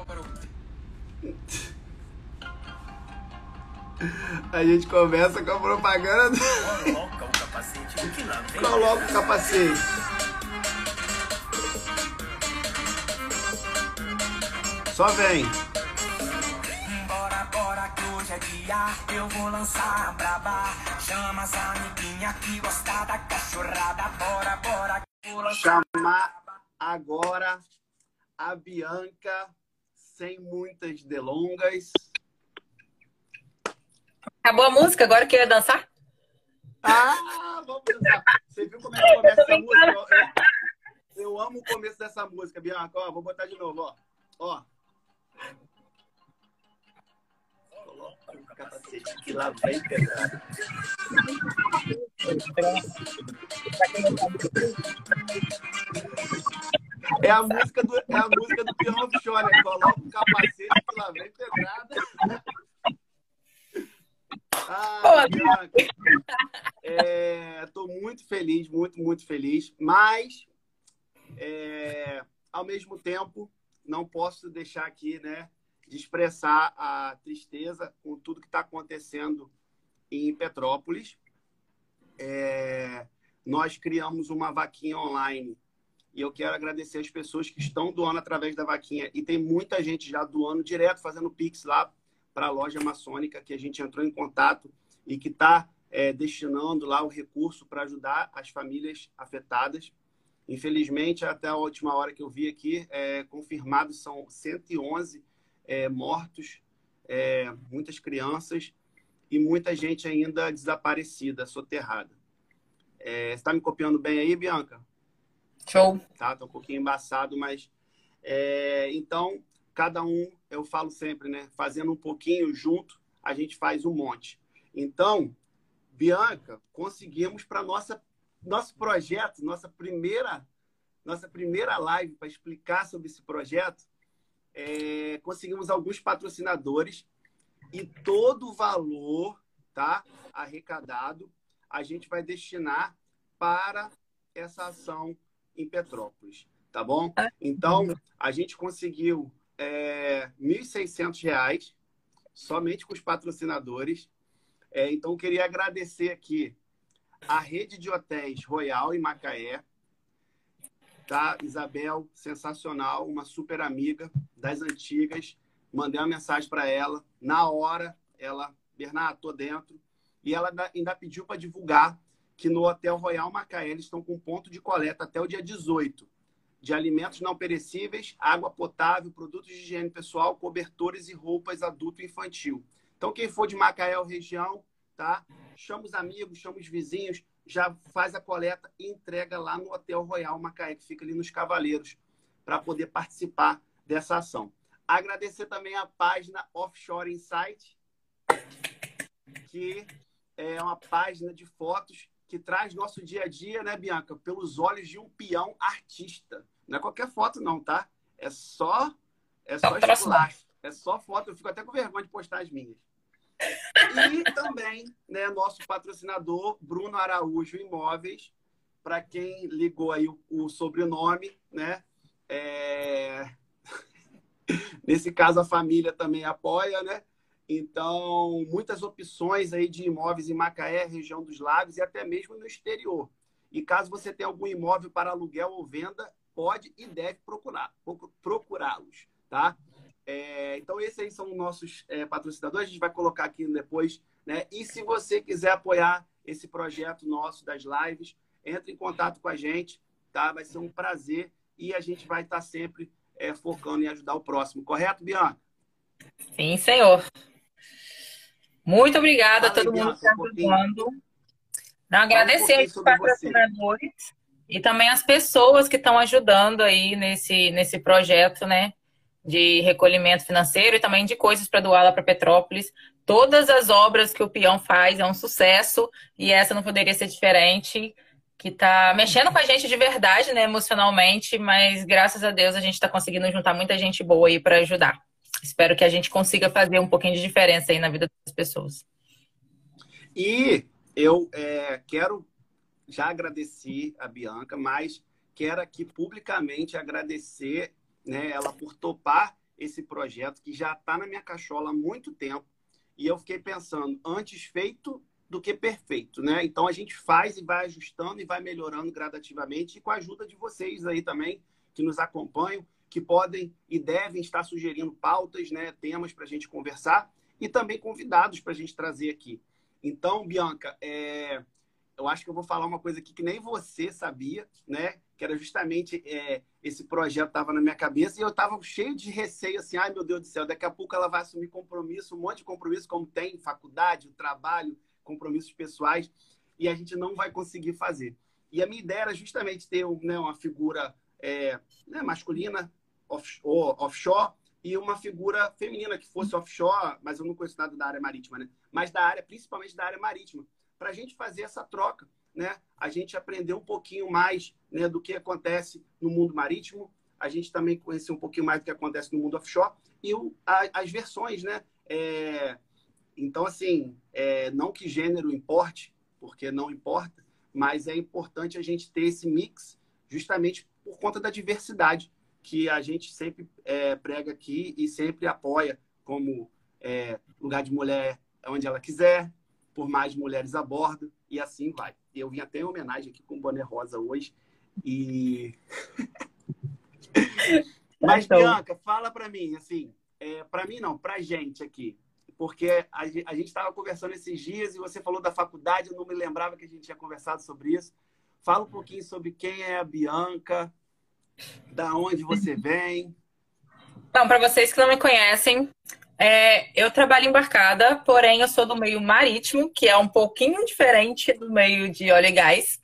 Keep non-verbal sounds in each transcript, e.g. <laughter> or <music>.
para ouvir. A gente começa com a propaganda. Coloca o capacete que lá vem. Coloca o capacete. Só vem. Bora, bora, que hoje é dia. Eu vou lançar a braba. Chama as amiguinha que gosta da cachorrada. Bora, bora, que vou lançar. Chamar agora a Bianca, sem muitas delongas. Acabou a música, agora que eu ia dançar? Ah, vamos dançar. Você viu como é que começa essa música? Eu, amo o começo dessa música, Bianca. Ó, vou botar de novo, ó. Ó. Coloca o capacete que lá vem pedrada. É a música do, é a música do Peão Offshore, né? Coloca o capacete que lá vem pedrada. Ah, Bianca. Estou muito feliz, muito, muito feliz. Mas, é, ao mesmo tempo, não posso deixar aqui, né, de expressar a tristeza com tudo que está acontecendo em Petrópolis. É, nós criamos uma vaquinha online e eu quero agradecer as pessoas que estão doando através da vaquinha. E tem muita gente já doando direto, fazendo Pix lá para a loja maçônica, que a gente entrou em contato e que está destinando lá o recurso para ajudar as famílias afetadas. Infelizmente, até a última hora que eu vi aqui, é, confirmados são 111 é, mortos, é, muitas crianças e muita gente ainda desaparecida, soterrada. É, você está me copiando bem aí, Bianca? Show. tá? Tá um pouquinho embaçado, mas é, então cada um, eu falo sempre, né? Fazendo um pouquinho junto, a gente faz um monte. Então, Bianca, conseguimos para nossa nosso projeto, nossa primeira nossa primeira live para explicar sobre esse projeto, é, conseguimos alguns patrocinadores e todo o valor, tá, arrecadado, a gente vai destinar para essa ação em Petrópolis, tá bom? Então, a gente conseguiu é, R$ 1.600 somente com os patrocinadores. É, então, queria agradecer aqui a rede de hotéis Royal em Macaé, tá? Isabel, sensacional, uma super amiga das antigas. Mandei uma mensagem para ela. Na hora, ela, Bernardo, tô dentro. E ela ainda pediu para divulgar que no Hotel Royal Macaé eles estão com ponto de coleta até o dia 18 de alimentos não perecíveis, água potável, produtos de higiene pessoal, cobertores e roupas adulto e infantil. Então, quem for de Macaé ou região, tá? Chama os amigos, chama os vizinhos, já faz a coleta e entrega lá no Hotel Royal Macaé, que fica ali nos Cavaleiros, para poder participar dessa ação. Agradecer também a página Offshore Insight, que é uma página de fotos que traz nosso dia a dia, né, Bianca? Pelos olhos de um peão artista. Não é qualquer foto, não, tá? É só. É só esculacho. É só foto. Eu fico até com vergonha de postar as minhas. E também, né, nosso patrocinador, Bruno Araújo Imóveis. Para quem ligou aí o, o sobrenome, né? É... <laughs> Nesse caso, a família também apoia, né? Então, muitas opções aí de imóveis em Macaé, região dos lagos e até mesmo no exterior. E caso você tenha algum imóvel para aluguel ou venda, pode e deve procurar, procurá-los, tá? É, então, esses aí são os nossos é, patrocinadores. A gente vai colocar aqui depois, né? E se você quiser apoiar esse projeto nosso das lives, entre em contato com a gente, tá? Vai ser um prazer e a gente vai estar sempre é, focando em ajudar o próximo. Correto, Bianca? Sim, senhor. Muito obrigada a todo mundo que está um ajudando. Não, agradecer pouquinho os sobre você. patrocinadores e também as pessoas que estão ajudando aí nesse, nesse projeto, né? De recolhimento financeiro e também de coisas para doar lá para Petrópolis. Todas as obras que o Peão faz é um sucesso e essa não poderia ser diferente. Que tá mexendo com a gente de verdade, né, emocionalmente, mas graças a Deus a gente está conseguindo juntar muita gente boa aí para ajudar. Espero que a gente consiga fazer um pouquinho de diferença aí na vida das pessoas. E eu é, quero já agradecer a Bianca, mas quero aqui publicamente agradecer né, ela por topar esse projeto que já está na minha cachola há muito tempo e eu fiquei pensando, antes feito do que perfeito, né? Então a gente faz e vai ajustando e vai melhorando gradativamente e com a ajuda de vocês aí também que nos acompanham, que podem e devem estar sugerindo pautas, né, temas para a gente conversar e também convidados para a gente trazer aqui. Então, Bianca, é... eu acho que eu vou falar uma coisa aqui que nem você sabia, né? Que era justamente é... esse projeto estava na minha cabeça e eu estava cheio de receio, assim, ai meu Deus do céu, daqui a pouco ela vai assumir compromisso, um monte de compromisso, como tem faculdade, trabalho, compromissos pessoais, e a gente não vai conseguir fazer. E a minha ideia era justamente ter né, uma figura é, né, masculina, off, offshore, e uma figura feminina que fosse offshore, mas eu não conheço nada da área marítima, né? Mas da área, principalmente da área marítima, para a gente fazer essa troca, né? A gente aprender um pouquinho mais né, do que acontece no mundo marítimo, a gente também conhecer um pouquinho mais do que acontece no mundo offshore e o, a, as versões, né? É, então, assim, é, não que gênero importe, porque não importa, mas é importante a gente ter esse mix justamente por conta da diversidade que a gente sempre é, prega aqui e sempre apoia como é, lugar de mulher onde ela quiser, por mais mulheres a bordo, e assim vai. Eu vim até em homenagem aqui com o boné rosa hoje. E. <laughs> Mas, então... Bianca, fala para mim, assim, é, para mim não, para gente aqui porque a, gente estava conversando esses dias e você falou da faculdade, eu não me lembrava que a gente tinha conversado sobre isso. Fala um pouquinho sobre quem é a Bianca, da onde você vem. Então, para vocês que não me conhecem, é, eu trabalho embarcada, porém eu sou do meio marítimo, que é um pouquinho diferente do meio de óleo e gás.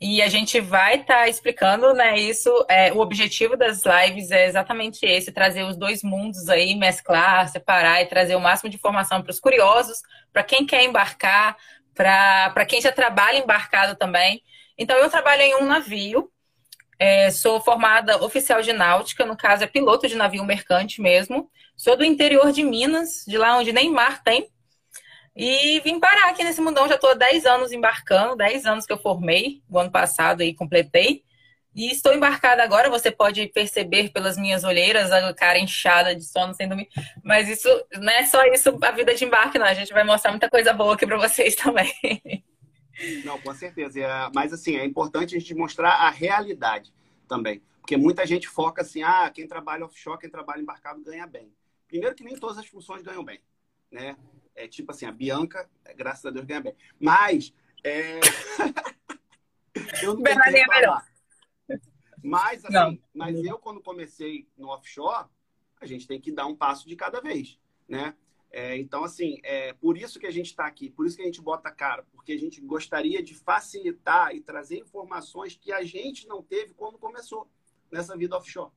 E a gente vai estar tá explicando, né, isso. É, o objetivo das lives é exatamente esse: trazer os dois mundos aí, mesclar, separar e trazer o máximo de informação para os curiosos, para quem quer embarcar, para quem já trabalha embarcado também. Então, eu trabalho em um navio, é, sou formada oficial de náutica, no caso é piloto de navio mercante mesmo. Sou do interior de Minas, de lá onde nem mar tem. E vim parar aqui nesse mundão, já estou há 10 anos embarcando, 10 anos que eu formei, o ano passado aí completei. E estou embarcada agora, você pode perceber pelas minhas olheiras, a cara inchada de sono sem dormir. Mas isso não é só isso a vida de embarque, não. A gente vai mostrar muita coisa boa aqui para vocês também. <laughs> Não, com certeza. É, mas assim, é importante a gente mostrar a realidade também. Porque muita gente foca assim, ah, quem trabalha offshore, quem trabalha embarcado ganha bem. Primeiro que nem todas as funções ganham bem, né? É tipo assim, a Bianca, graças a Deus, ganha bem. Mas. É... <laughs> eu não é melhor. Mas, assim, não. mas eu, quando comecei no offshore, a gente tem que dar um passo de cada vez, né? É, então, assim, é por isso que a gente está aqui, por isso que a gente bota cara, porque a gente gostaria de facilitar e trazer informações que a gente não teve quando começou nessa vida offshore.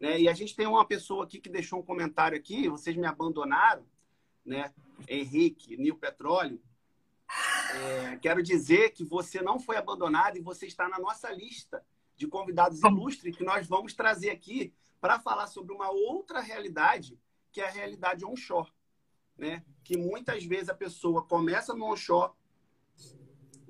Né? E a gente tem uma pessoa aqui que deixou um comentário aqui, vocês me abandonaram, né? Henrique, Nil Petróleo, é, quero dizer que você não foi abandonado e você está na nossa lista de convidados ilustres que nós vamos trazer aqui para falar sobre uma outra realidade, que é a realidade onshore. Né? Que muitas vezes a pessoa começa no onshore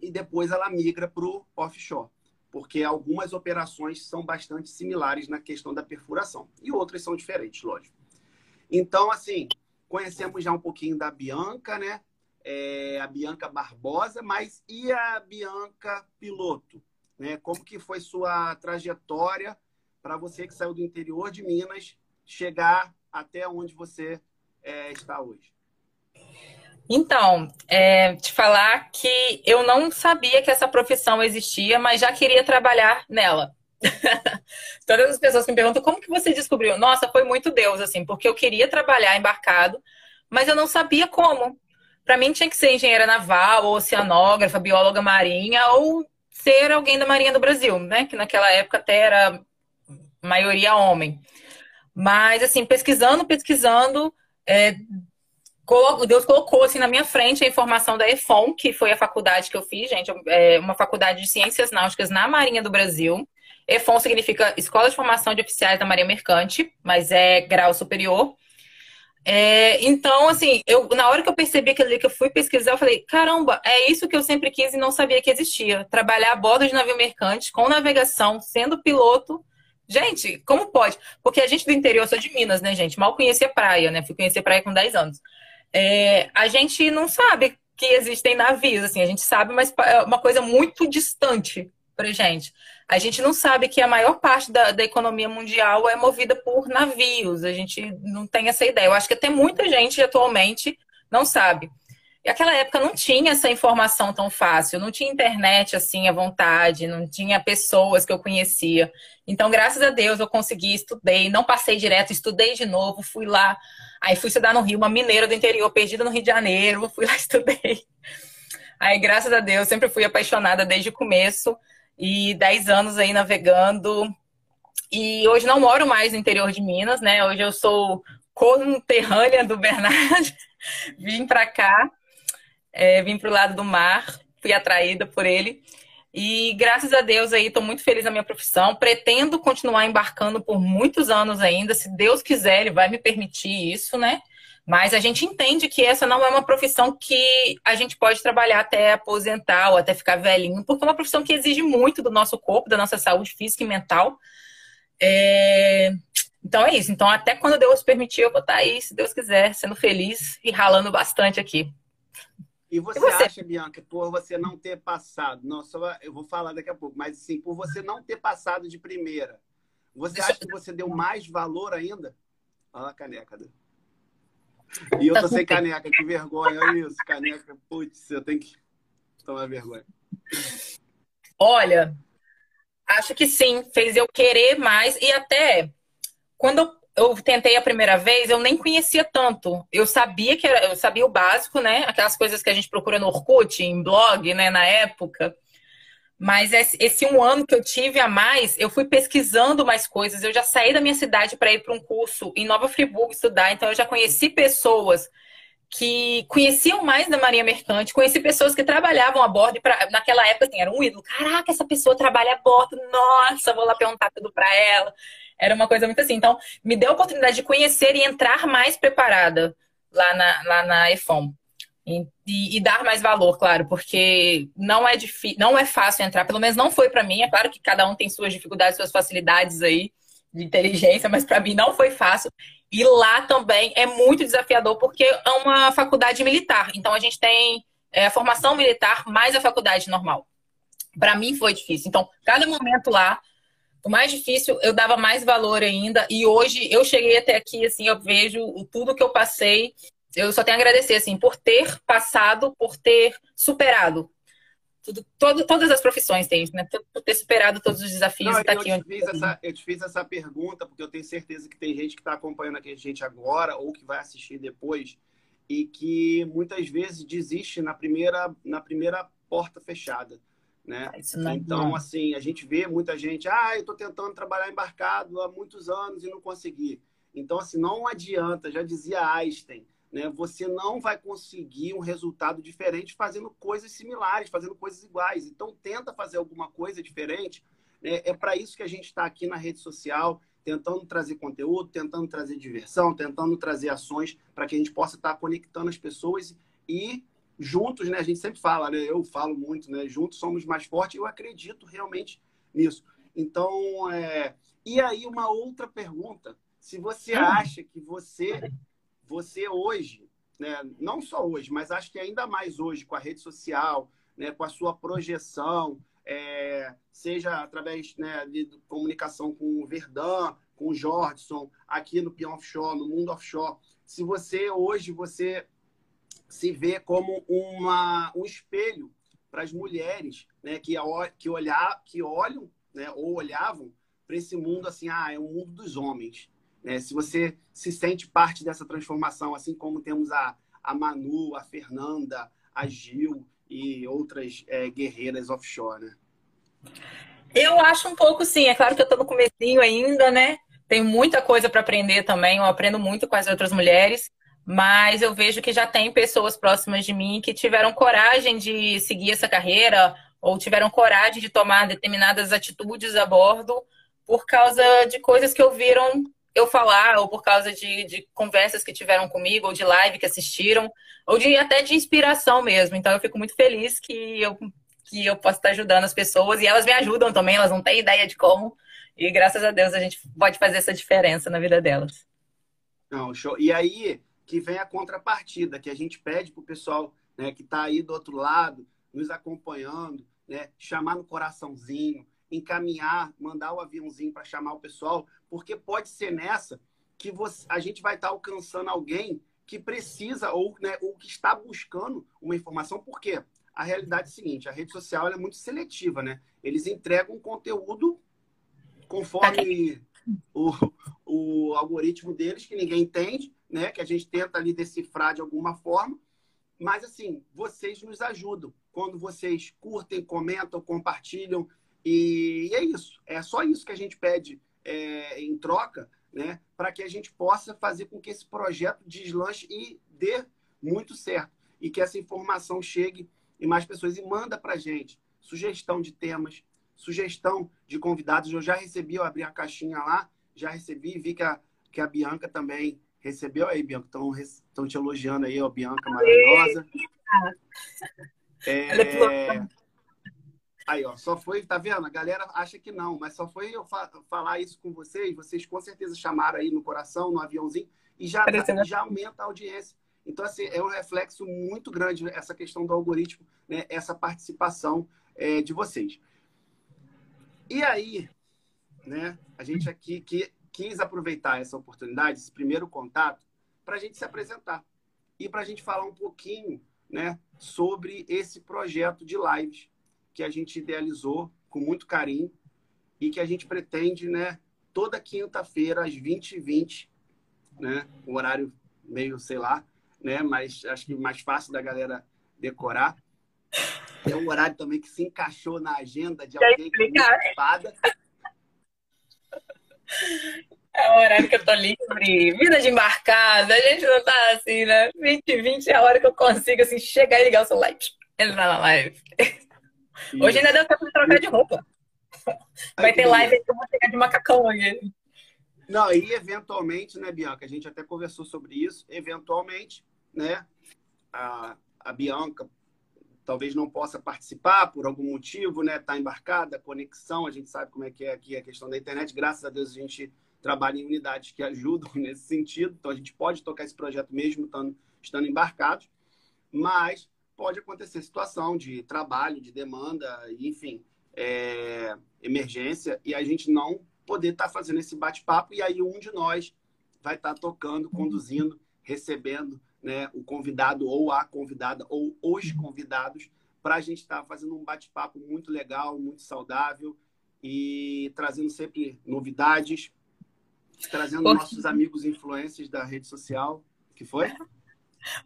e depois ela migra para o offshore, porque algumas operações são bastante similares na questão da perfuração e outras são diferentes, lógico. Então, assim, Conhecemos já um pouquinho da Bianca, né? É, a Bianca Barbosa, mas e a Bianca Piloto? Né? Como que foi sua trajetória para você que saiu do interior de Minas chegar até onde você é, está hoje? Então, é, te falar que eu não sabia que essa profissão existia, mas já queria trabalhar nela. <laughs> Todas as pessoas que me perguntam como que você descobriu? Nossa, foi muito Deus, assim, porque eu queria trabalhar embarcado, mas eu não sabia como. Para mim tinha que ser engenheira naval, ou oceanógrafa, bióloga marinha, ou ser alguém da Marinha do Brasil, né? Que naquela época até era maioria homem. Mas, assim, pesquisando, pesquisando, é, Deus colocou assim na minha frente a informação da EFON, que foi a faculdade que eu fiz, gente, é uma faculdade de ciências náuticas na Marinha do Brasil. EFON significa Escola de Formação de Oficiais da Marinha Mercante, mas é grau superior. É, então, assim, eu, na hora que eu percebi aquilo ali, que eu fui pesquisar, eu falei, caramba, é isso que eu sempre quis e não sabia que existia. Trabalhar a bordo de navio mercante, com navegação, sendo piloto, Gente, como pode? Porque a gente do interior, eu sou de Minas, né, gente? Mal conhecia praia, né? Fui conhecer praia com 10 anos. É, a gente não sabe que existem navios, assim, a gente sabe, mas é uma coisa muito distante pra gente. A gente não sabe que a maior parte da, da economia mundial é movida por navios. A gente não tem essa ideia. Eu acho que até muita gente atualmente não sabe. E aquela época não tinha essa informação tão fácil, não tinha internet assim à vontade, não tinha pessoas que eu conhecia. Então, graças a Deus, eu consegui, estudei, não passei direto, estudei de novo, fui lá. Aí fui estudar no Rio, uma mineira do interior, perdida no Rio de Janeiro, fui lá <laughs> estudei. Aí, graças a Deus, sempre fui apaixonada desde o começo e 10 anos aí navegando. E hoje não moro mais no interior de Minas, né? Hoje eu sou conterrânea do Bernardo. <laughs> Vim para cá é, vim para o lado do mar, fui atraída por ele. E graças a Deus aí estou muito feliz na minha profissão. Pretendo continuar embarcando por muitos anos ainda. Se Deus quiser, Ele vai me permitir isso, né? Mas a gente entende que essa não é uma profissão que a gente pode trabalhar até aposentar ou até ficar velhinho, porque é uma profissão que exige muito do nosso corpo, da nossa saúde física e mental. É... Então é isso. Então, até quando Deus permitir, eu vou estar aí, se Deus quiser, sendo feliz e ralando bastante aqui. E você, e você, acha, Bianca, por você não ter passado, não, só eu vou falar daqui a pouco, mas sim, por você não ter passado de primeira, você acha que você deu mais valor ainda? Olha a caneca. Né? E eu tô sem caneca, que vergonha, olha isso, caneca, putz, eu tenho que tomar vergonha. Olha, acho que sim, fez eu querer mais e até quando eu eu tentei a primeira vez, eu nem conhecia tanto. Eu sabia que era, eu sabia o básico, né? Aquelas coisas que a gente procura no Orkut, em blog, né, na época. Mas esse, um ano que eu tive a mais, eu fui pesquisando mais coisas. Eu já saí da minha cidade para ir para um curso em Nova Friburgo estudar, então eu já conheci pessoas que conheciam mais da Marinha Mercante, conheci pessoas que trabalhavam a bordo, pra, naquela época assim, era um ídolo. Caraca, essa pessoa trabalha a bordo, nossa, vou lá perguntar tudo para ela. Era uma coisa muito assim. Então, me deu a oportunidade de conhecer e entrar mais preparada lá na, lá na EFOM. E, e, dar mais valor, claro, porque não é difícil, não é fácil entrar, pelo menos não foi para mim. É claro que cada um tem suas dificuldades, suas facilidades aí de inteligência, <laughs> mas para mim não foi fácil. E lá também é muito desafiador, porque é uma faculdade militar. Então a gente tem é, a formação militar mais a faculdade normal. Para mim foi difícil. Então, cada momento lá o mais difícil, eu dava mais valor ainda. E hoje eu cheguei até aqui, assim, eu vejo tudo que eu passei. Eu só tenho a agradecer, assim, por ter passado, por ter superado. Tudo, todo, todas as profissões têm, né? Por ter superado todos os desafios Não, tá eu, aqui te fiz essa, eu te fiz essa pergunta porque eu tenho certeza que tem gente que está acompanhando aqui a gente agora ou que vai assistir depois e que muitas vezes desiste na primeira, na primeira porta fechada. Né? É então, assim, a gente vê muita gente, ah, eu estou tentando trabalhar embarcado há muitos anos e não consegui. Então, assim, não adianta, já dizia Einstein, né? Você não vai conseguir um resultado diferente fazendo coisas similares, fazendo coisas iguais. Então, tenta fazer alguma coisa diferente. Né? É para isso que a gente está aqui na rede social, tentando trazer conteúdo, tentando trazer diversão, tentando trazer ações para que a gente possa estar tá conectando as pessoas e juntos, né? A gente sempre fala, né? Eu falo muito, né? Juntos somos mais fortes. Eu acredito realmente nisso. Então, é... e aí uma outra pergunta: se você ah. acha que você, você hoje, né? Não só hoje, mas acho que ainda mais hoje com a rede social, né? Com a sua projeção, é... seja através né, de comunicação com o Verdun, com o Jordson, aqui no Pion Offshore, no Mundo Offshore. Se você hoje você se vê como uma, um espelho para as mulheres né, que, que, olhar, que olham né, ou olhavam para esse mundo assim, ah, é o mundo dos homens. Né? Se você se sente parte dessa transformação, assim como temos a, a Manu, a Fernanda, a Gil e outras é, guerreiras offshore, né? Eu acho um pouco sim. É claro que eu estou no comecinho ainda, né? Tem muita coisa para aprender também. Eu aprendo muito com as outras mulheres mas eu vejo que já tem pessoas próximas de mim que tiveram coragem de seguir essa carreira ou tiveram coragem de tomar determinadas atitudes a bordo por causa de coisas que ouviram eu falar, ou por causa de, de conversas que tiveram comigo, ou de live que assistiram, ou de até de inspiração mesmo. Então eu fico muito feliz que eu, que eu posso estar ajudando as pessoas, e elas me ajudam também, elas não têm ideia de como. E graças a Deus a gente pode fazer essa diferença na vida delas. Não, show. E aí que vem a contrapartida, que a gente pede para o pessoal né, que está aí do outro lado, nos acompanhando, né, chamar no coraçãozinho, encaminhar, mandar o aviãozinho para chamar o pessoal, porque pode ser nessa que você, a gente vai estar tá alcançando alguém que precisa ou, né, ou que está buscando uma informação, porque a realidade é a seguinte, a rede social é muito seletiva, né? Eles entregam conteúdo conforme o, o algoritmo deles, que ninguém entende, né? Que a gente tenta ali decifrar de alguma forma. Mas, assim, vocês nos ajudam. Quando vocês curtem, comentam, compartilham. E, é isso. É só isso que a gente pede é, em troca, né? Para que a gente possa fazer com que esse projeto deslanche e dê muito certo. E que essa informação chegue em mais pessoas. E manda para gente sugestão de temas, sugestão de convidados. Eu já recebi, eu abri a caixinha lá, já recebi, vi que a, que a Bianca também recebeu aí, Bianca. Estão te elogiando aí, ó, Bianca maravilhosa. É... Aí, ó, só foi, tá vendo? A galera acha que não, mas só foi eu fa falar isso com vocês, vocês com certeza chamaram aí no coração, no aviãozinho, e já, já aumenta a audiência. Então, assim, é um reflexo muito grande essa questão do algoritmo, né? essa participação é, de vocês. E aí, né, a gente aqui que quis aproveitar essa oportunidade, esse primeiro contato, para a gente se apresentar e para a gente falar um pouquinho né, sobre esse projeto de lives que a gente idealizou com muito carinho e que a gente pretende né, toda quinta-feira às 20h20, né, um horário meio, sei lá, né, mas acho que mais fácil da galera decorar. É um horário também que se encaixou na agenda de alguém que é ocupada. É o horário que eu tô livre, vida de embarcada, a gente não tá assim, né? 20 20 é a hora que eu consigo, assim, chegar e ligar o celular e entrar na live. Isso. Hoje ainda deu tempo de trocar de roupa. Vai ter live que eu vou chegar de macacão aqui. Não, e eventualmente, né, Bianca? A gente até conversou sobre isso. Eventualmente, né, a, a Bianca talvez não possa participar por algum motivo, né? Tá embarcada, conexão, a gente sabe como é que é aqui a questão da internet. Graças a Deus a gente trabalha em unidades que ajudam <laughs> nesse sentido, então a gente pode tocar esse projeto mesmo estando, estando mas pode acontecer situação de trabalho, de demanda, enfim, é, emergência, e a gente não poder estar tá fazendo esse bate-papo, e aí um de nós vai estar tá tocando, conduzindo, recebendo né, o convidado ou a convidada ou os convidados para a gente estar tá fazendo um bate-papo muito legal, muito saudável e trazendo sempre novidades, trazendo nossos amigos influencers da rede social. que foi?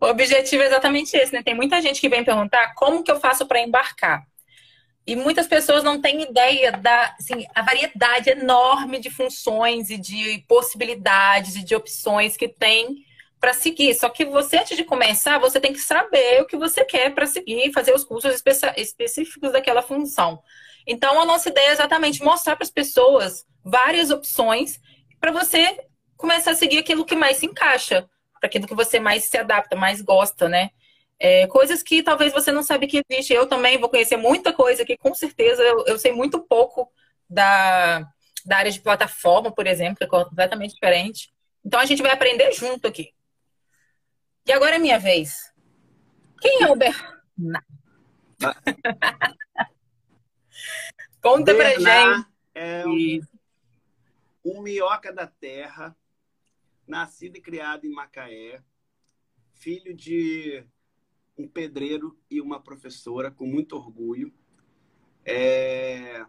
O objetivo é exatamente esse, né? Tem muita gente que vem perguntar como que eu faço para embarcar. E muitas pessoas não têm ideia da assim, a variedade enorme de funções e de possibilidades e de opções que tem para seguir. Só que você, antes de começar, você tem que saber o que você quer para seguir fazer os cursos específicos daquela função. Então, a nossa ideia é exatamente mostrar para as pessoas várias opções para você começar a seguir aquilo que mais se encaixa, para aquilo que você mais se adapta, mais gosta, né? É, coisas que talvez você não sabe que existe. Eu também vou conhecer muita coisa que, com certeza, eu, eu sei muito pouco da, da área de plataforma, por exemplo, que é completamente diferente. Então, a gente vai aprender junto aqui. E agora é minha vez. Quem é o <laughs> Bernard? Conta Bernard pra gente. É um, um minhoca da terra, nascido e criado em Macaé, filho de um pedreiro e uma professora, com muito orgulho. É,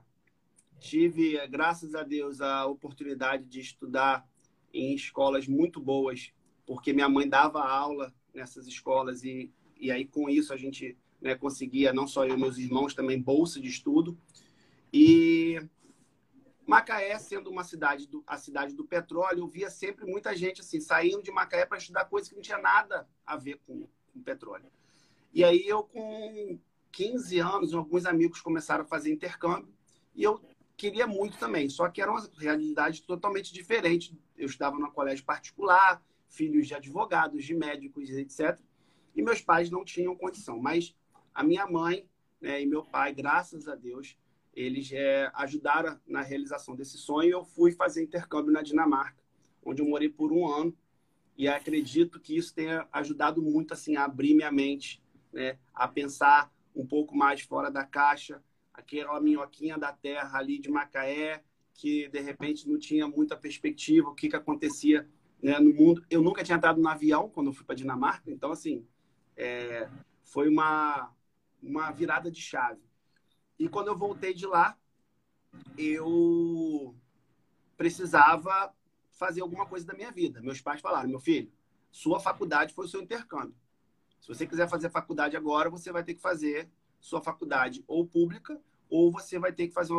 tive, graças a Deus, a oportunidade de estudar em escolas muito boas porque minha mãe dava aula nessas escolas e, e aí com isso a gente né, conseguia, não só eu meus irmãos, também bolsa de estudo. E Macaé, sendo uma cidade do, a cidade do petróleo, eu via sempre muita gente assim saindo de Macaé para estudar coisas que não tinha nada a ver com, com petróleo. E aí eu com 15 anos, alguns amigos começaram a fazer intercâmbio e eu queria muito também, só que era uma realidade totalmente diferente. Eu estava no colégio particular, filhos de advogados, de médicos, etc. E meus pais não tinham condição. Mas a minha mãe né, e meu pai, graças a Deus, eles é, ajudaram na realização desse sonho. Eu fui fazer intercâmbio na Dinamarca, onde eu morei por um ano. E acredito que isso tenha ajudado muito assim a abrir minha mente, né, a pensar um pouco mais fora da caixa, aquela minhoquinha da terra ali de Macaé, que de repente não tinha muita perspectiva, o que, que acontecia né, no mundo. Eu nunca tinha entrado no avião quando eu fui para Dinamarca, então, assim, é, foi uma, uma virada de chave. E quando eu voltei de lá, eu precisava fazer alguma coisa da minha vida. Meus pais falaram: meu filho, sua faculdade foi o seu intercâmbio. Se você quiser fazer faculdade agora, você vai ter que fazer sua faculdade ou pública ou você vai ter que fazer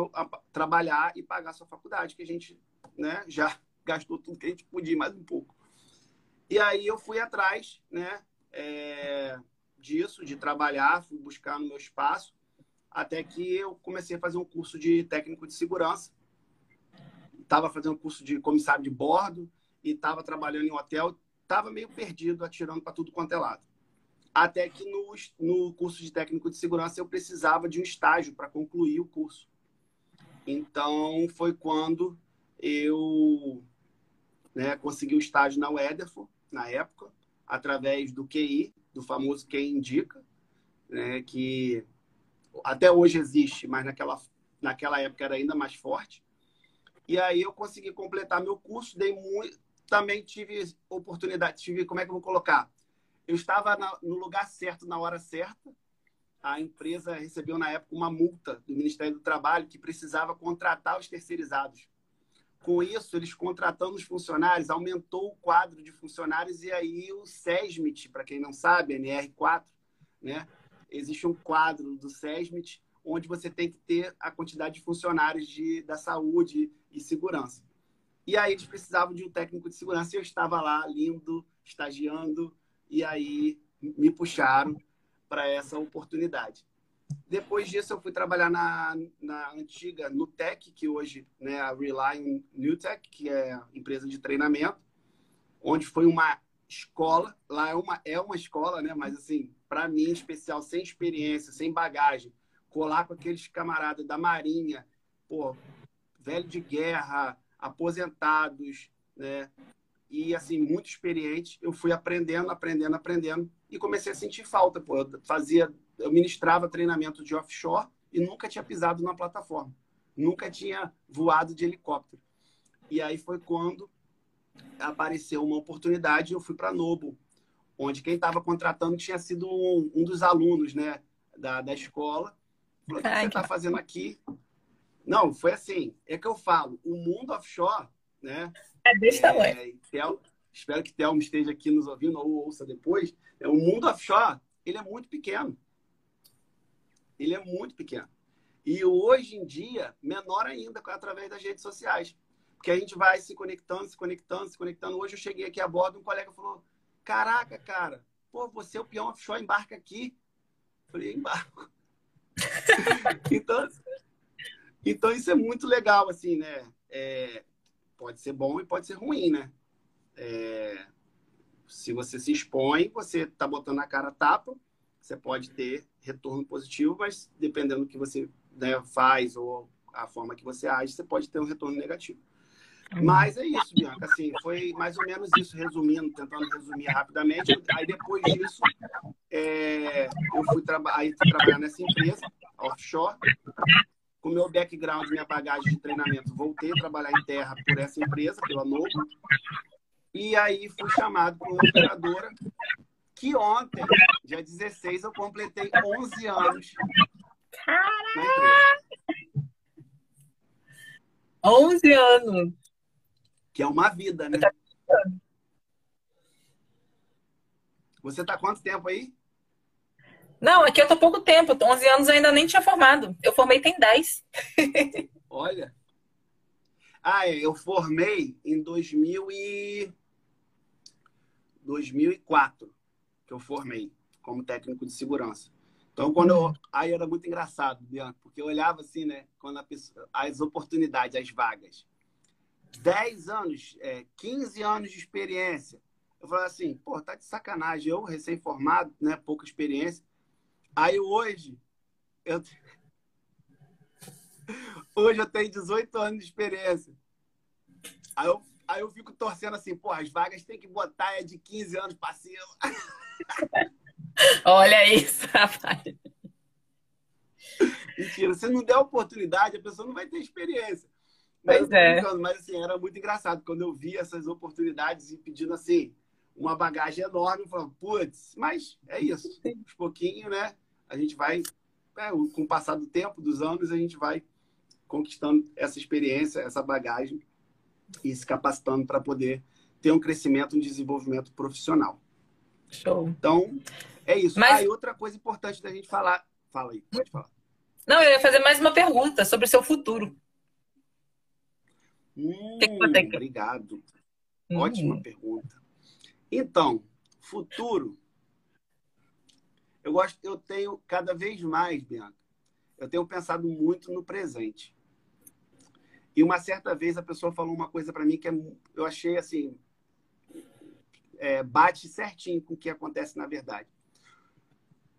trabalhar e pagar sua faculdade, que a gente né, já gastou tudo que a gente podia, mais um pouco. E aí eu fui atrás né, é, disso, de trabalhar, fui buscar no meu espaço, até que eu comecei a fazer um curso de técnico de segurança. Estava fazendo um curso de comissário de bordo e estava trabalhando em hotel. Estava meio perdido, atirando para tudo quanto é lado. Até que no, no curso de técnico de segurança eu precisava de um estágio para concluir o curso. Então foi quando eu né, consegui o estágio na Wederful, na época, através do QI, do famoso Quem Indica, né, que até hoje existe, mas naquela, naquela época era ainda mais forte. E aí eu consegui completar meu curso, dei muito, também tive oportunidade, tive, como é que eu vou colocar? Eu estava na, no lugar certo, na hora certa. A empresa recebeu, na época, uma multa do Ministério do Trabalho que precisava contratar os terceirizados. Com isso, eles contratando os funcionários, aumentou o quadro de funcionários e aí o SESMIT, para quem não sabe, NR4, né? Existe um quadro do SESMIT onde você tem que ter a quantidade de funcionários de, da saúde e segurança. E aí eles precisavam de um técnico de segurança e eu estava lá, lindo, estagiando, e aí me puxaram para essa oportunidade. Depois disso, eu fui trabalhar na, na antiga Nutec, que hoje né, a Rely Newtech, que é empresa de treinamento, onde foi uma escola. Lá é uma, é uma escola, né? mas assim, para mim, especial, sem experiência, sem bagagem, colar com aqueles camaradas da Marinha, pô, velho de guerra, aposentados, né? e assim muito experiente, eu fui aprendendo, aprendendo, aprendendo e comecei a sentir falta, pô, eu fazia, eu ministrava treinamento de offshore e nunca tinha pisado na plataforma, nunca tinha voado de helicóptero. E aí foi quando apareceu uma oportunidade, eu fui para Noble, onde quem estava contratando tinha sido um, um, dos alunos, né, da, da escola. Falou, o que você está fazendo aqui? Não, foi assim, é que eu falo, o mundo offshore, né, é desse é, tamanho. Tel, espero que Thelma esteja aqui nos ouvindo ou ouça depois. É, o mundo offshore, ele é muito pequeno. Ele é muito pequeno. E hoje em dia, menor ainda através das redes sociais. Porque a gente vai se conectando, se conectando, se conectando. Hoje eu cheguei aqui a bordo, um colega falou: Caraca, cara, pô, você é o peão offshore, embarca aqui. Eu falei, embarco. <laughs> então, então, isso é muito legal, assim, né? É, pode ser bom e pode ser ruim, né? É, se você se expõe, você está botando a cara tapa, você pode ter retorno positivo, mas dependendo do que você né, faz ou a forma que você age, você pode ter um retorno negativo. Uhum. Mas é isso, Bianca. Assim, foi mais ou menos isso, resumindo, tentando resumir rapidamente. Aí depois disso, é, eu fui, traba aí, fui trabalhar nessa empresa, offshore com meu background, minha bagagem de treinamento, voltei a trabalhar em terra por essa empresa, pela Novo. E aí fui chamado para uma operadora que ontem, dia 16, eu completei 11 anos. Caraca! 11 anos! Que é uma vida, né? Você está quanto tempo aí? Não, aqui eu tô pouco tempo. 11 anos eu ainda nem tinha formado. Eu formei tem 10. Olha. Ah, é, eu formei em 2000 e... 2004 que eu formei como técnico de segurança. Então, quando eu... Aí era muito engraçado, Bianca, porque eu olhava assim, né? Quando pessoa... as oportunidades, as vagas. 10 anos, é, 15 anos de experiência. Eu falava assim, pô, tá de sacanagem. Eu, recém-formado, né? Pouca experiência. Aí hoje, eu. <laughs> Hoje eu tenho 18 anos de experiência. Aí eu, aí eu fico torcendo assim, pô, as vagas tem que botar é de 15 anos para cima. Olha isso, <laughs> rapaz. Mentira, se não der oportunidade, a pessoa não vai ter experiência. Mas, pois é. mas assim, era muito engraçado quando eu vi essas oportunidades e pedindo assim, uma bagagem enorme, eu falava, putz, mas é isso. Uns pouquinho, né? A gente vai, é, com o passar do tempo, dos anos, a gente vai conquistando essa experiência, essa bagagem e se capacitando para poder ter um crescimento, um desenvolvimento profissional. Show. Então, é isso. Mas... Ah, e outra coisa importante da gente falar. Fala aí, pode falar. Não, eu ia fazer mais uma pergunta sobre o seu futuro. Hum, que que? Obrigado. Hum. Ótima pergunta. Então, futuro. Eu gosto, eu tenho cada vez mais, Bianca. Eu tenho pensado muito no presente. E uma certa vez a pessoa falou uma coisa para mim que é, eu achei assim, é, bate certinho com o que acontece na verdade.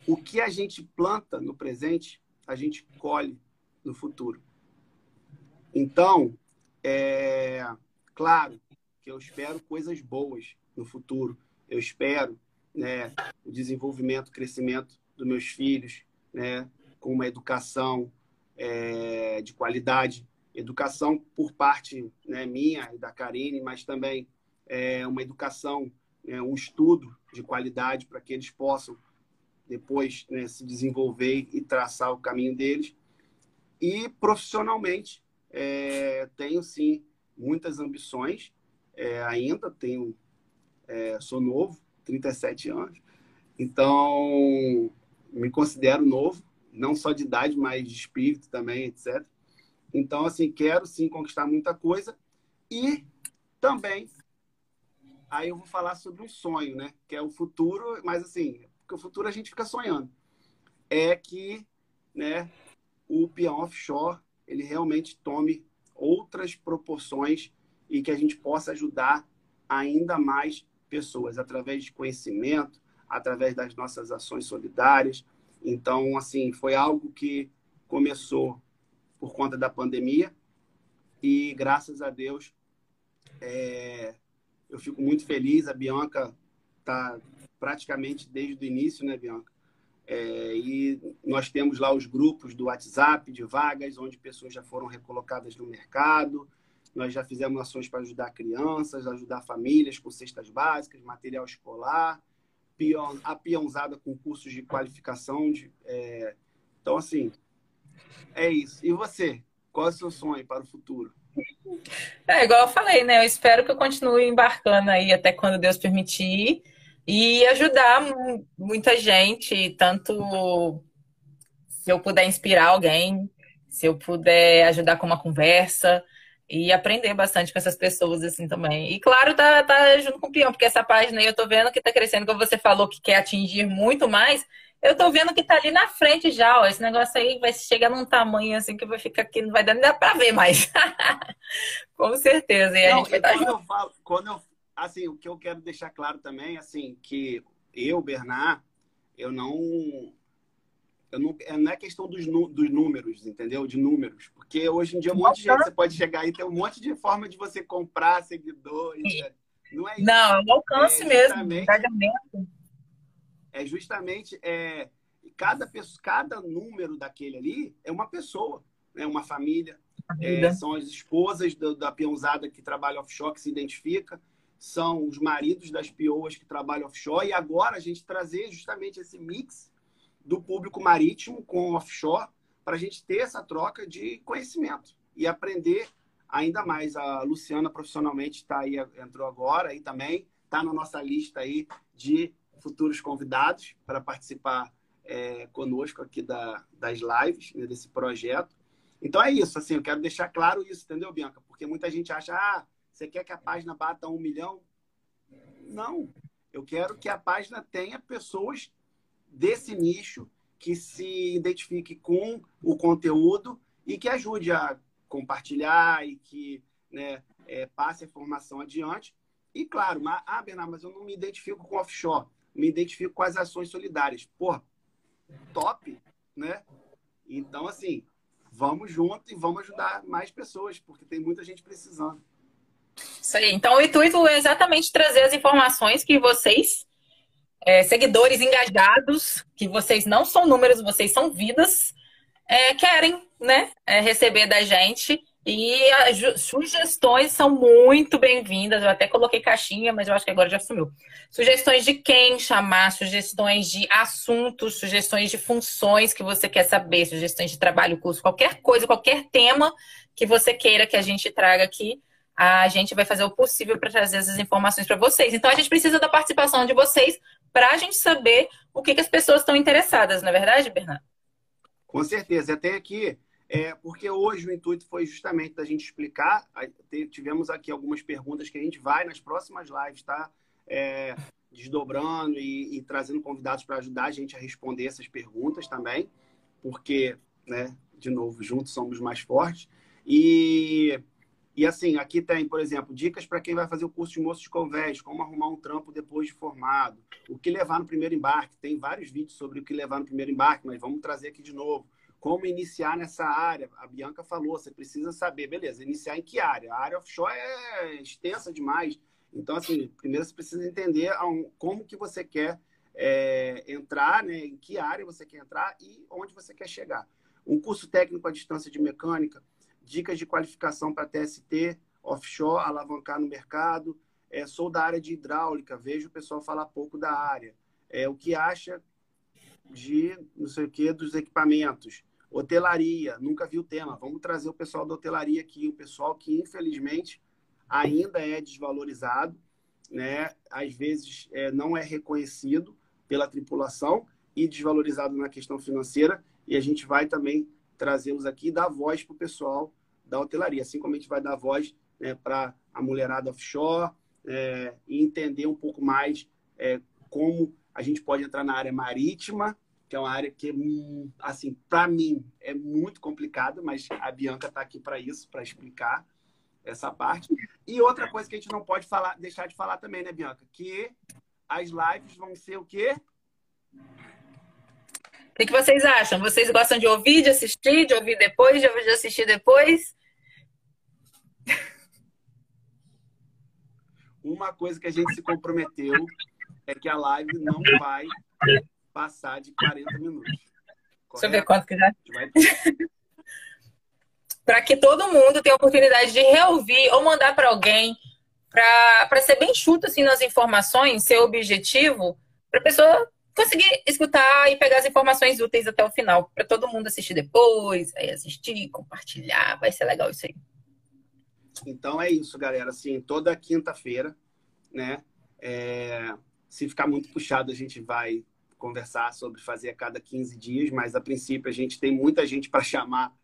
O que a gente planta no presente, a gente colhe no futuro. Então, é claro que eu espero coisas boas no futuro. Eu espero né, o desenvolvimento, o crescimento dos meus filhos, né, com uma educação é, de qualidade, educação por parte né, minha e da Karine, mas também é, uma educação, é, um estudo de qualidade para que eles possam depois né, se desenvolver e traçar o caminho deles. E profissionalmente, é, tenho sim muitas ambições, é, ainda tenho, é, sou novo, 37 anos, então me considero novo, não só de idade, mas de espírito também, etc. Então, assim, quero sim conquistar muita coisa e também aí eu vou falar sobre um sonho, né? Que é o futuro, mas assim, porque o futuro a gente fica sonhando. É que, né, o peão offshore ele realmente tome outras proporções e que a gente possa ajudar ainda mais pessoas através de conhecimento, através das nossas ações solidárias. Então, assim, foi algo que começou por conta da pandemia e graças a Deus é, eu fico muito feliz. A Bianca está praticamente desde o início, né, Bianca? É, e nós temos lá os grupos do WhatsApp de vagas, onde pessoas já foram recolocadas no mercado. Nós já fizemos ações para ajudar crianças, ajudar famílias com cestas básicas, material escolar, a peãozada com cursos de qualificação. De, é... Então, assim, é isso. E você? Qual é o seu sonho para o futuro? É, igual eu falei, né? Eu espero que eu continue embarcando aí até quando Deus permitir e ajudar muita gente, tanto se eu puder inspirar alguém, se eu puder ajudar com uma conversa e aprender bastante com essas pessoas assim também. E claro, tá, tá junto com o peão, porque essa página aí eu tô vendo que tá crescendo, como você falou que quer atingir muito mais, eu tô vendo que tá ali na frente já, ó. Esse negócio aí vai chegar num tamanho assim que vai ficar aqui, não vai dar nem dá pra ver mais. <laughs> com certeza. E a não, gente vai tá junto. Eu falo, quando eu assim, o que eu quero deixar claro também, assim, que eu, Bernard, eu não. Eu não, é, não é questão dos, dos números, entendeu? De números. Porque hoje em dia um monte de gente você pode chegar e ter um monte de forma de você comprar seguidor. Não é isso. Não, é o alcance é mesmo, engajamento. É justamente é, cada, pessoa, cada número daquele ali é uma pessoa, é né? uma família. É, são as esposas do, da peãozada que trabalha offshore, que se identifica são os maridos das pioas que trabalham offshore, e agora a gente trazer justamente esse mix do público marítimo com offshore para a gente ter essa troca de conhecimento e aprender ainda mais. A Luciana profissionalmente está aí, entrou agora e também está na nossa lista aí de futuros convidados para participar é, conosco aqui da, das lives, né, desse projeto. Então é isso, assim, eu quero deixar claro isso, entendeu, Bianca? Porque muita gente acha, ah, você quer que a página bata um milhão? Não. Eu quero que a página tenha pessoas desse nicho que se identifique com o conteúdo e que ajude a compartilhar e que né, é, passe a informação adiante. E claro, mas, ah, Bernardo, mas eu não me identifico com offshore, me identifico com as ações solidárias. Pô, top, né? Então, assim, vamos junto e vamos ajudar mais pessoas, porque tem muita gente precisando. Isso aí. Então, o intuito é exatamente trazer as informações que vocês, é, seguidores engajados, que vocês não são números, vocês são vidas, é, querem né, é, receber da gente. E as sugestões são muito bem-vindas. Eu até coloquei caixinha, mas eu acho que agora já sumiu. Sugestões de quem chamar, sugestões de assuntos, sugestões de funções que você quer saber, sugestões de trabalho, curso, qualquer coisa, qualquer tema que você queira que a gente traga aqui a gente vai fazer o possível para trazer essas informações para vocês. Então, a gente precisa da participação de vocês para a gente saber o que, que as pessoas estão interessadas, não é verdade, Bernardo? Com certeza. Até aqui, é, porque hoje o intuito foi justamente da gente explicar. Tivemos aqui algumas perguntas que a gente vai nas próximas lives, tá? É, desdobrando e, e trazendo convidados para ajudar a gente a responder essas perguntas também, porque, né, de novo, juntos somos mais fortes. E e assim, aqui tem, por exemplo, dicas para quem vai fazer o curso de moço de convés, como arrumar um trampo depois de formado, o que levar no primeiro embarque. Tem vários vídeos sobre o que levar no primeiro embarque, mas vamos trazer aqui de novo. Como iniciar nessa área? A Bianca falou, você precisa saber, beleza, iniciar em que área? A área offshore é extensa demais. Então, assim, primeiro você precisa entender como que você quer é, entrar, né? em que área você quer entrar e onde você quer chegar. Um curso técnico à distância de mecânica, dicas de qualificação para TST, offshore, alavancar no mercado. É, sou da área de hidráulica, vejo o pessoal falar pouco da área. É, o que acha de não sei o que dos equipamentos? Hotelaria, nunca vi o tema. Vamos trazer o pessoal da hotelaria aqui, o pessoal que infelizmente ainda é desvalorizado, né? Às vezes é, não é reconhecido pela tripulação e desvalorizado na questão financeira. E a gente vai também trazê-los aqui e dar voz para o pessoal da hotelaria, assim como a gente vai dar voz né, para a mulherada offshore é, e entender um pouco mais é, como a gente pode entrar na área marítima, que é uma área que, hum, assim, para mim é muito complicada, mas a Bianca está aqui para isso, para explicar essa parte. E outra coisa que a gente não pode falar, deixar de falar também, né, Bianca? Que as lives vão ser o quê? O que, vocês acham? Vocês gostam de ouvir, de assistir, de ouvir depois, de, de assistir depois? Uma coisa que a gente se comprometeu é que a live não vai passar de 40 minutos. Correto? Deixa eu ver quanto que já. para que todo mundo tenha a oportunidade de reouvir ou mandar para alguém, para ser bem chuto assim, nas informações, ser objetivo, para a pessoa conseguir escutar e pegar as informações úteis até o final, para todo mundo assistir depois, aí assistir, compartilhar, vai ser legal isso aí. Então é isso, galera. Assim, toda quinta-feira, né? É... Se ficar muito puxado, a gente vai conversar sobre fazer a cada 15 dias, mas a princípio a gente tem muita gente para chamar.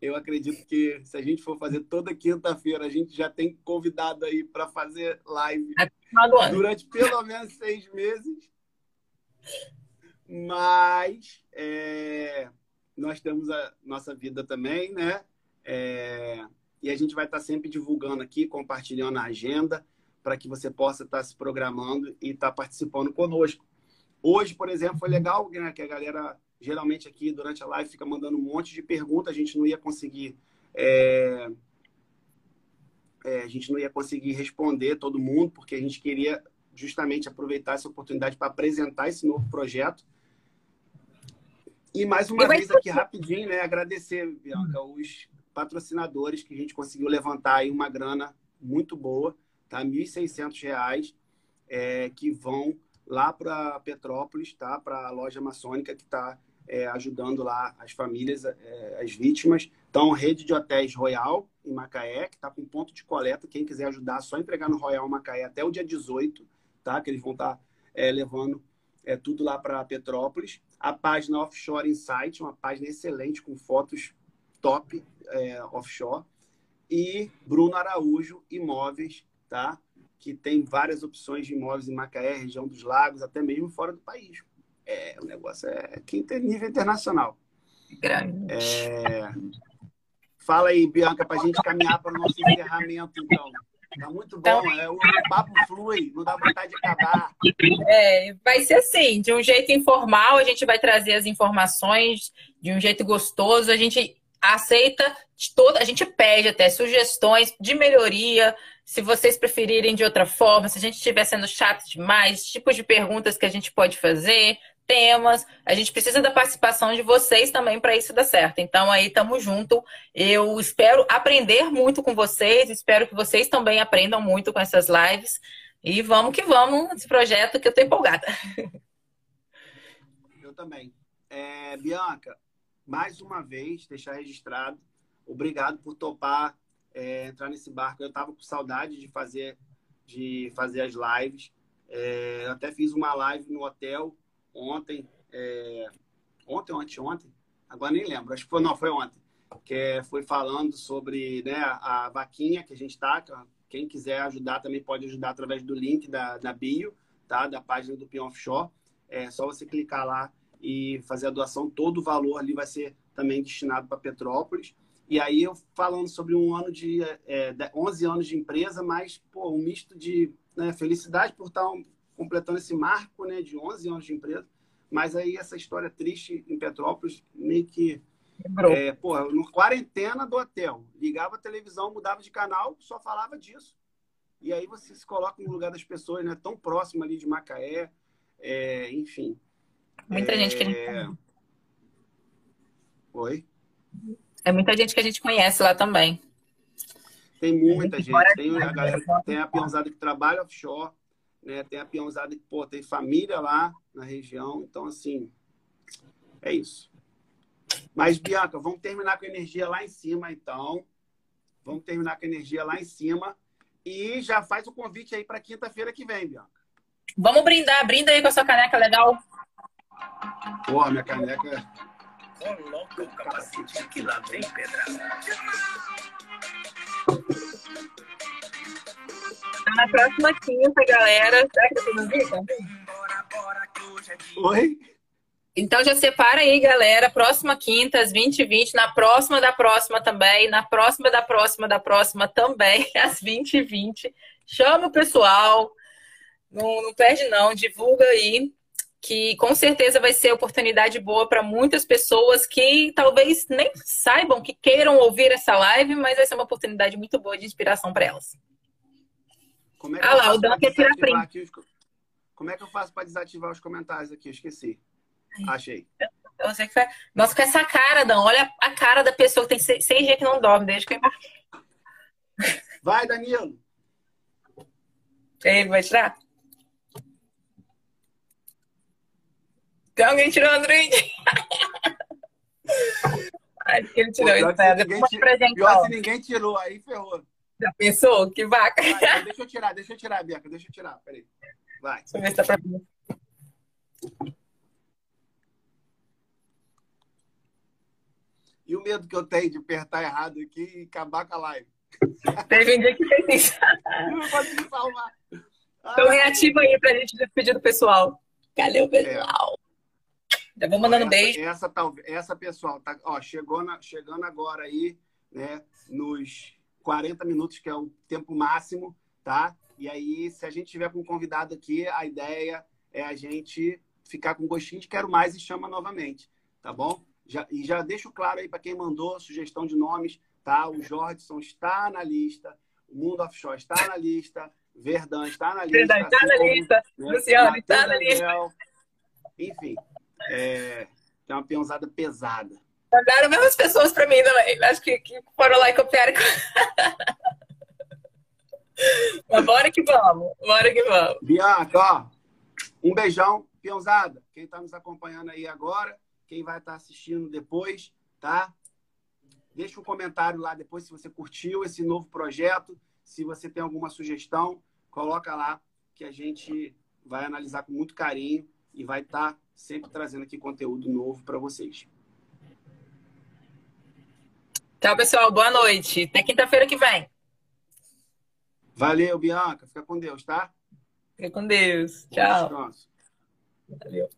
Eu acredito que se a gente for fazer toda quinta-feira, a gente já tem convidado aí para fazer live durante pelo menos seis meses. Mas é, nós temos a nossa vida também, né? É, e a gente vai estar sempre divulgando aqui, compartilhando a agenda, para que você possa estar se programando e estar participando conosco. Hoje, por exemplo, foi legal né, que a galera, geralmente aqui durante a live, fica mandando um monte de perguntas, a gente não ia conseguir. É, é, a gente não ia conseguir responder todo mundo, porque a gente queria justamente aproveitar essa oportunidade para apresentar esse novo projeto. E mais uma vez aqui rapidinho, né, agradecer, Bianca, os patrocinadores que a gente conseguiu levantar aí uma grana muito boa, tá? R$ 1.600, é, que vão lá para Petrópolis, tá? Para a loja maçônica que está é, ajudando lá as famílias, é, as vítimas. Então, rede de hotéis Royal em Macaé, que está com ponto de coleta. Quem quiser ajudar, só entregar no Royal Macaé até o dia 18 tá? Que eles vão estar tá, é, levando é, tudo lá para Petrópolis. A página Offshore Insight, uma página excelente com fotos top é, offshore. E Bruno Araújo Imóveis, tá? Que tem várias opções de imóveis em Macaé, região dos lagos, até mesmo fora do país. É, o negócio é quinto nível internacional. Grande. É... Fala aí, Bianca, para a gente caminhar para o nosso encerramento, então. Tá muito bom, então, é, o papo flui, não dá vontade de acabar. É, vai ser assim, de um jeito informal, a gente vai trazer as informações de um jeito gostoso. A gente aceita toda, a gente pede até sugestões de melhoria, se vocês preferirem de outra forma, se a gente estiver sendo chato demais, tipos de perguntas que a gente pode fazer, temas. A gente precisa da participação de vocês também para isso dar certo. Então aí estamos junto. Eu espero aprender muito com vocês, espero que vocês também aprendam muito com essas lives. E vamos que vamos nesse projeto que eu estou empolgada. <laughs> Eu também. É, Bianca, mais uma vez, deixar registrado, obrigado por topar é, entrar nesse barco. Eu estava com saudade de fazer, de fazer as lives. É, eu até fiz uma live no hotel ontem, é, ontem ou anteontem, agora nem lembro, acho que foi, não, foi ontem, que foi falando sobre né, a vaquinha que a gente está, quem quiser ajudar também pode ajudar através do link da, da bio, tá? da página do Pion Offshore. É só você clicar lá e fazer a doação. Todo o valor ali vai ser também destinado para Petrópolis. E aí eu falando sobre um ano de é, 11 anos de empresa, mas pô, um misto de né, felicidade por estar completando esse marco né, de 11 anos de empresa. Mas aí essa história triste em Petrópolis meio que é, porra, no quarentena do hotel, ligava a televisão, mudava de canal, só falava disso. E aí você se coloca no lugar das pessoas, né? Tão próximo ali de Macaé, é, enfim. Muita é... gente que a gente é. Oi? É muita gente que a gente conhece lá também. Tem muita gente. Tem a, galera, tem a peãozada que trabalha offshore, né? Tem a peãozada que, pô, tem família lá na região. Então, assim, é isso. Mas, Bianca, vamos terminar com a energia lá em cima, então. Vamos terminar com a energia lá em cima. E já faz o convite aí para quinta-feira que vem, Bianca. Vamos brindar. Brinda aí com a sua caneca legal. Pô, minha caneca. Coloca o capacete que lá vem pedra. Tá na próxima quinta, galera. Será que vocês não Oi? Então já separa aí, galera. Próxima quinta, às 20h20. Na próxima da próxima também. Na próxima da próxima da próxima também, <laughs> às 20h20. Chama o pessoal. Não, não perde, não. Divulga aí. Que com certeza vai ser oportunidade boa para muitas pessoas que talvez nem saibam que queiram ouvir essa live, mas vai ser uma oportunidade muito boa de inspiração para elas. Como é que ah lá, o Dan quer tirar print. Os... Como é que eu faço para desativar os comentários aqui? Eu esqueci. Achei. Eu sei que foi... Nossa, com essa cara, Dan. Olha a cara da pessoa que tem seis, dias que não dorme, desde que eu. Vai, Danilo. Ele vai tirar? Tem alguém tirando print? <laughs> Acho que ele tirou. Pior, se ninguém, pior se ninguém tirou, aí ferrou. Já pensou? Que vaca. Vai, deixa eu tirar, deixa eu tirar, Bianca. Deixa eu tirar, peraí. Vai. Deixa eu ver se dá pra E o medo que eu tenho de apertar errado aqui e acabar com a live. Teve um dia que fez isso. Não pode me salvar. Então reativa aí pra gente despedir do pessoal. Cadê o pessoal? É. Já vou mandando essa, beijo. Essa, essa pessoal, tá, ó, chegou na, chegando agora aí, né, nos 40 minutos, que é o tempo máximo, tá? E aí, se a gente tiver com um convidado aqui, a ideia é a gente ficar com gostinho de quero mais e chama novamente, tá bom? Já, e já deixo claro aí para quem mandou sugestão de nomes, tá? O Jordson está na lista, o Mundo Offshore está na lista, Verdão está na lista. Verdão está na lista, né? Luciano está na lista. Enfim, é, tem uma peãozada pesada. Mandaram mesmas pessoas para mim também. Acho que, que foram lá e copiaram. Mas bora que vamos, bora que vamos. Bianca, ó, um beijão, peãozada. Quem está nos acompanhando aí agora, quem vai estar assistindo depois, tá? Deixa um comentário lá depois se você curtiu esse novo projeto, se você tem alguma sugestão, coloca lá que a gente vai analisar com muito carinho e vai estar sempre trazendo aqui conteúdo novo para vocês. Tchau, pessoal. Boa noite. Até quinta-feira que vem. Valeu, Bianca. Fica com Deus, tá? Fica com Deus. Tchau. Valeu.